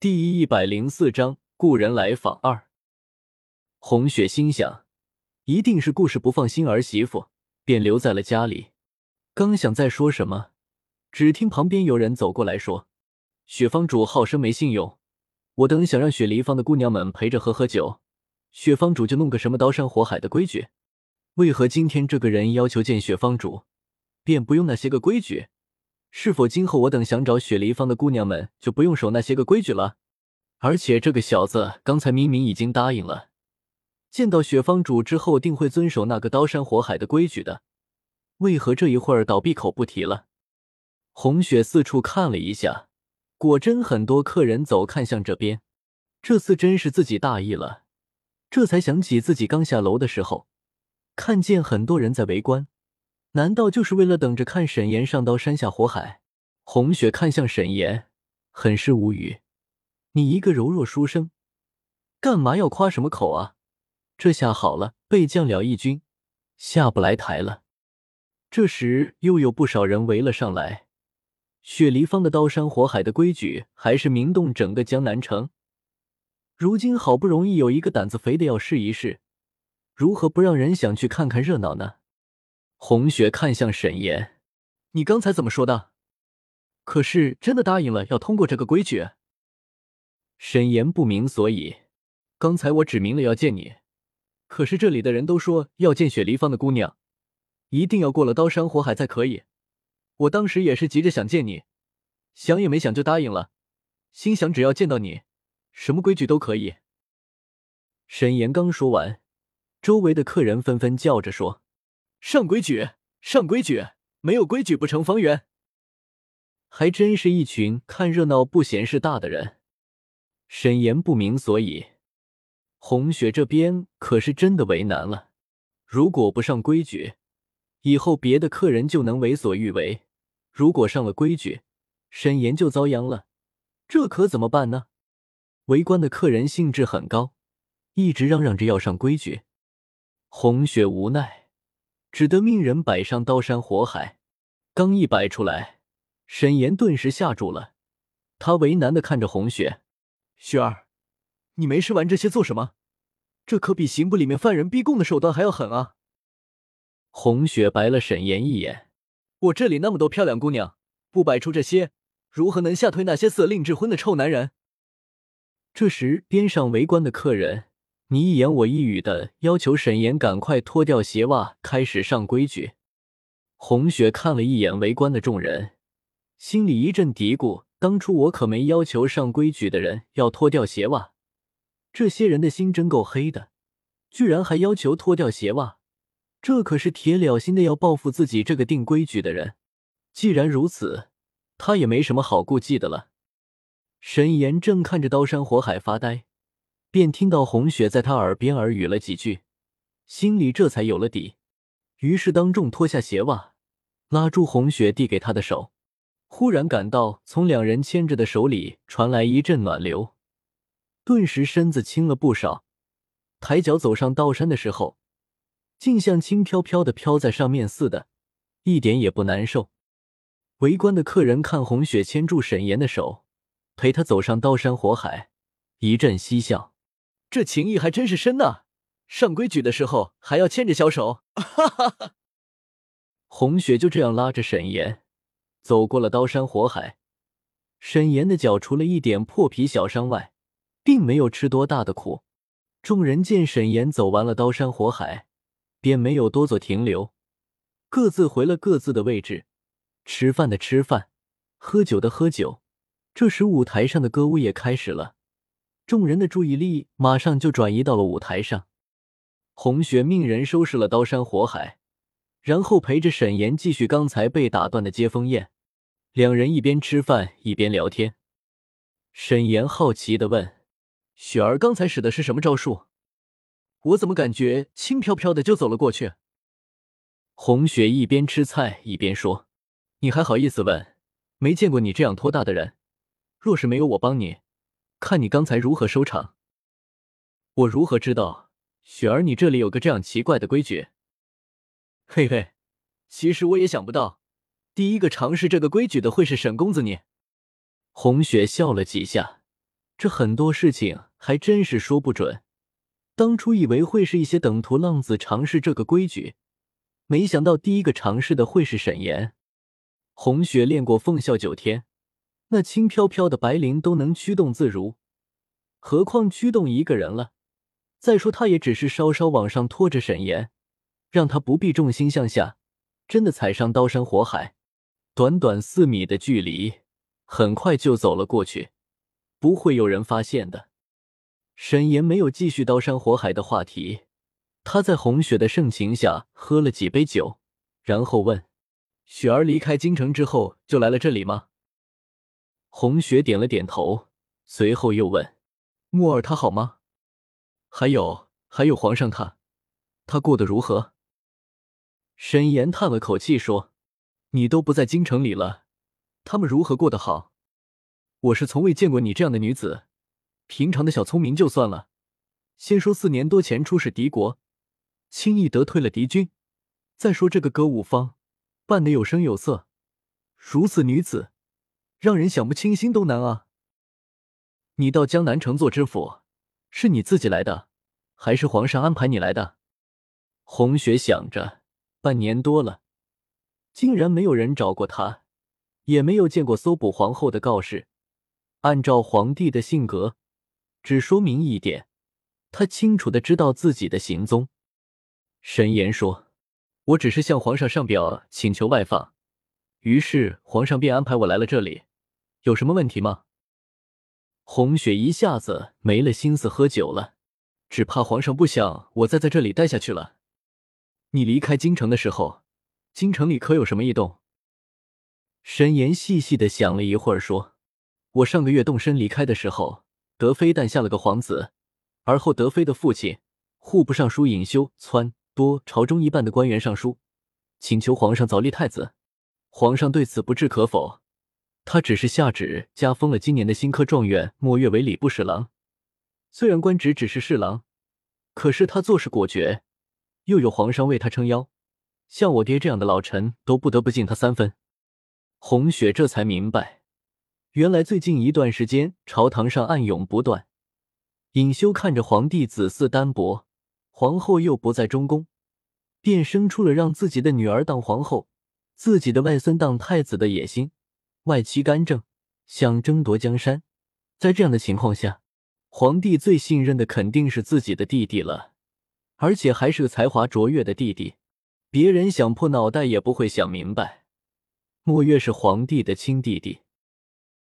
第一百零四章故人来访二。红雪心想，一定是顾氏不放心儿媳妇，便留在了家里。刚想再说什么，只听旁边有人走过来说：“雪方主好生没信用，我等想让雪梨坊的姑娘们陪着喝喝酒，雪方主就弄个什么刀山火海的规矩。为何今天这个人要求见雪方主，便不用那些个规矩？”是否今后我等想找雪梨坊的姑娘们就不用守那些个规矩了？而且这个小子刚才明明已经答应了，见到雪方主之后定会遵守那个刀山火海的规矩的，为何这一会儿倒闭口不提了？红雪四处看了一下，果真很多客人走看向这边。这次真是自己大意了，这才想起自己刚下楼的时候，看见很多人在围观。难道就是为了等着看沈岩上刀山下火海？红雪看向沈岩，很是无语。你一个柔弱书生，干嘛要夸什么口啊？这下好了，被降了一军，下不来台了。这时又有不少人围了上来。雪梨坊的刀山火海的规矩还是名动整个江南城。如今好不容易有一个胆子肥的要试一试，如何不让人想去看看热闹呢？红雪看向沈岩：“你刚才怎么说的？可是真的答应了要通过这个规矩？”沈岩不明所以：“刚才我指明了要见你，可是这里的人都说要见雪梨坊的姑娘，一定要过了刀山火海才可以。我当时也是急着想见你，想也没想就答应了，心想只要见到你，什么规矩都可以。”沈岩刚说完，周围的客人纷纷叫着说。上规矩，上规矩，没有规矩不成方圆。还真是一群看热闹不嫌事大的人。沈岩不明所以。红雪这边可是真的为难了。如果不上规矩，以后别的客人就能为所欲为；如果上了规矩，沈岩就遭殃了。这可怎么办呢？围观的客人兴致很高，一直嚷嚷着要上规矩。红雪无奈。只得命人摆上刀山火海，刚一摆出来，沈岩顿时吓住了。他为难的看着红雪：“雪儿，你没事玩这些做什么？这可比刑部里面犯人逼供的手段还要狠啊！”红雪白了沈岩一眼：“我这里那么多漂亮姑娘，不摆出这些，如何能吓退那些色令智昏的臭男人？”这时，边上围观的客人。你一言我一语的要求沈岩赶快脱掉鞋袜，开始上规矩。红雪看了一眼围观的众人，心里一阵嘀咕：当初我可没要求上规矩的人要脱掉鞋袜。这些人的心真够黑的，居然还要求脱掉鞋袜，这可是铁了心的要报复自己这个定规矩的人。既然如此，他也没什么好顾忌的了。沈岩正看着刀山火海发呆。便听到红雪在他耳边耳语了几句，心里这才有了底，于是当众脱下鞋袜，拉住红雪递给他的手，忽然感到从两人牵着的手里传来一阵暖流，顿时身子轻了不少，抬脚走上道山的时候，竟像轻飘飘的飘在上面似的，一点也不难受。围观的客人看红雪牵住沈岩的手，陪他走上刀山火海，一阵嬉笑。这情谊还真是深呐！上规矩的时候还要牵着小手，哈哈哈。红雪就这样拉着沈岩走过了刀山火海。沈岩的脚除了一点破皮小伤外，并没有吃多大的苦。众人见沈岩走完了刀山火海，便没有多做停留，各自回了各自的位置，吃饭的吃饭，喝酒的喝酒。这时舞台上的歌舞也开始了。众人的注意力马上就转移到了舞台上。红雪命人收拾了刀山火海，然后陪着沈岩继续刚才被打断的接风宴。两人一边吃饭一边聊天。沈岩好奇的问：“雪儿刚才使的是什么招数？我怎么感觉轻飘飘的就走了过去？”红雪一边吃菜一边说：“你还好意思问？没见过你这样托大的人。若是没有我帮你。”看你刚才如何收场。我如何知道雪儿你这里有个这样奇怪的规矩？嘿嘿，其实我也想不到，第一个尝试这个规矩的会是沈公子你。红雪笑了几下，这很多事情还真是说不准。当初以为会是一些等徒浪子尝试这个规矩，没想到第一个尝试的会是沈岩。红雪练过凤啸九天，那轻飘飘的白绫都能驱动自如，何况驱动一个人了？再说，他也只是稍稍往上拖着沈岩，让他不必重心向下，真的踩上刀山火海。短短四米的距离，很快就走了过去，不会有人发现的。沈岩没有继续刀山火海的话题，他在红雪的盛情下喝了几杯酒，然后问：“雪儿离开京城之后就来了这里吗？”红雪点了点头，随后又问：“木儿他好吗？还有还有皇上他，他过得如何？”沈岩叹了口气说：“你都不在京城里了，他们如何过得好？我是从未见过你这样的女子。”平常的小聪明就算了，先说四年多前出使敌国，轻易得退了敌军。再说这个歌舞坊，办得有声有色，如此女子，让人想不清心都难啊！你到江南城做知府，是你自己来的，还是皇上安排你来的？红雪想着，半年多了，竟然没有人找过他，也没有见过搜捕皇后的告示。按照皇帝的性格。只说明一点，他清楚的知道自己的行踪。沈岩说：“我只是向皇上上表请求外放，于是皇上便安排我来了这里。有什么问题吗？”红雪一下子没了心思喝酒了，只怕皇上不想我再在这里待下去了。你离开京城的时候，京城里可有什么异动？沈岩细细的想了一会儿，说：“我上个月动身离开的时候。”德妃诞下了个皇子，而后德妃的父亲户部尚书尹修撺掇朝中一半的官员上书，请求皇上早立太子。皇上对此不置可否，他只是下旨加封了今年的新科状元莫月为礼部侍郎。虽然官职只是侍郎，可是他做事果决，又有皇上为他撑腰，像我爹这样的老臣都不得不敬他三分。红雪这才明白。原来最近一段时间，朝堂上暗涌不断。尹修看着皇帝子嗣单薄，皇后又不在中宫，便生出了让自己的女儿当皇后，自己的外孙当太子的野心。外戚干政，想争夺江山。在这样的情况下，皇帝最信任的肯定是自己的弟弟了，而且还是个才华卓越的弟弟。别人想破脑袋也不会想明白，墨月是皇帝的亲弟弟。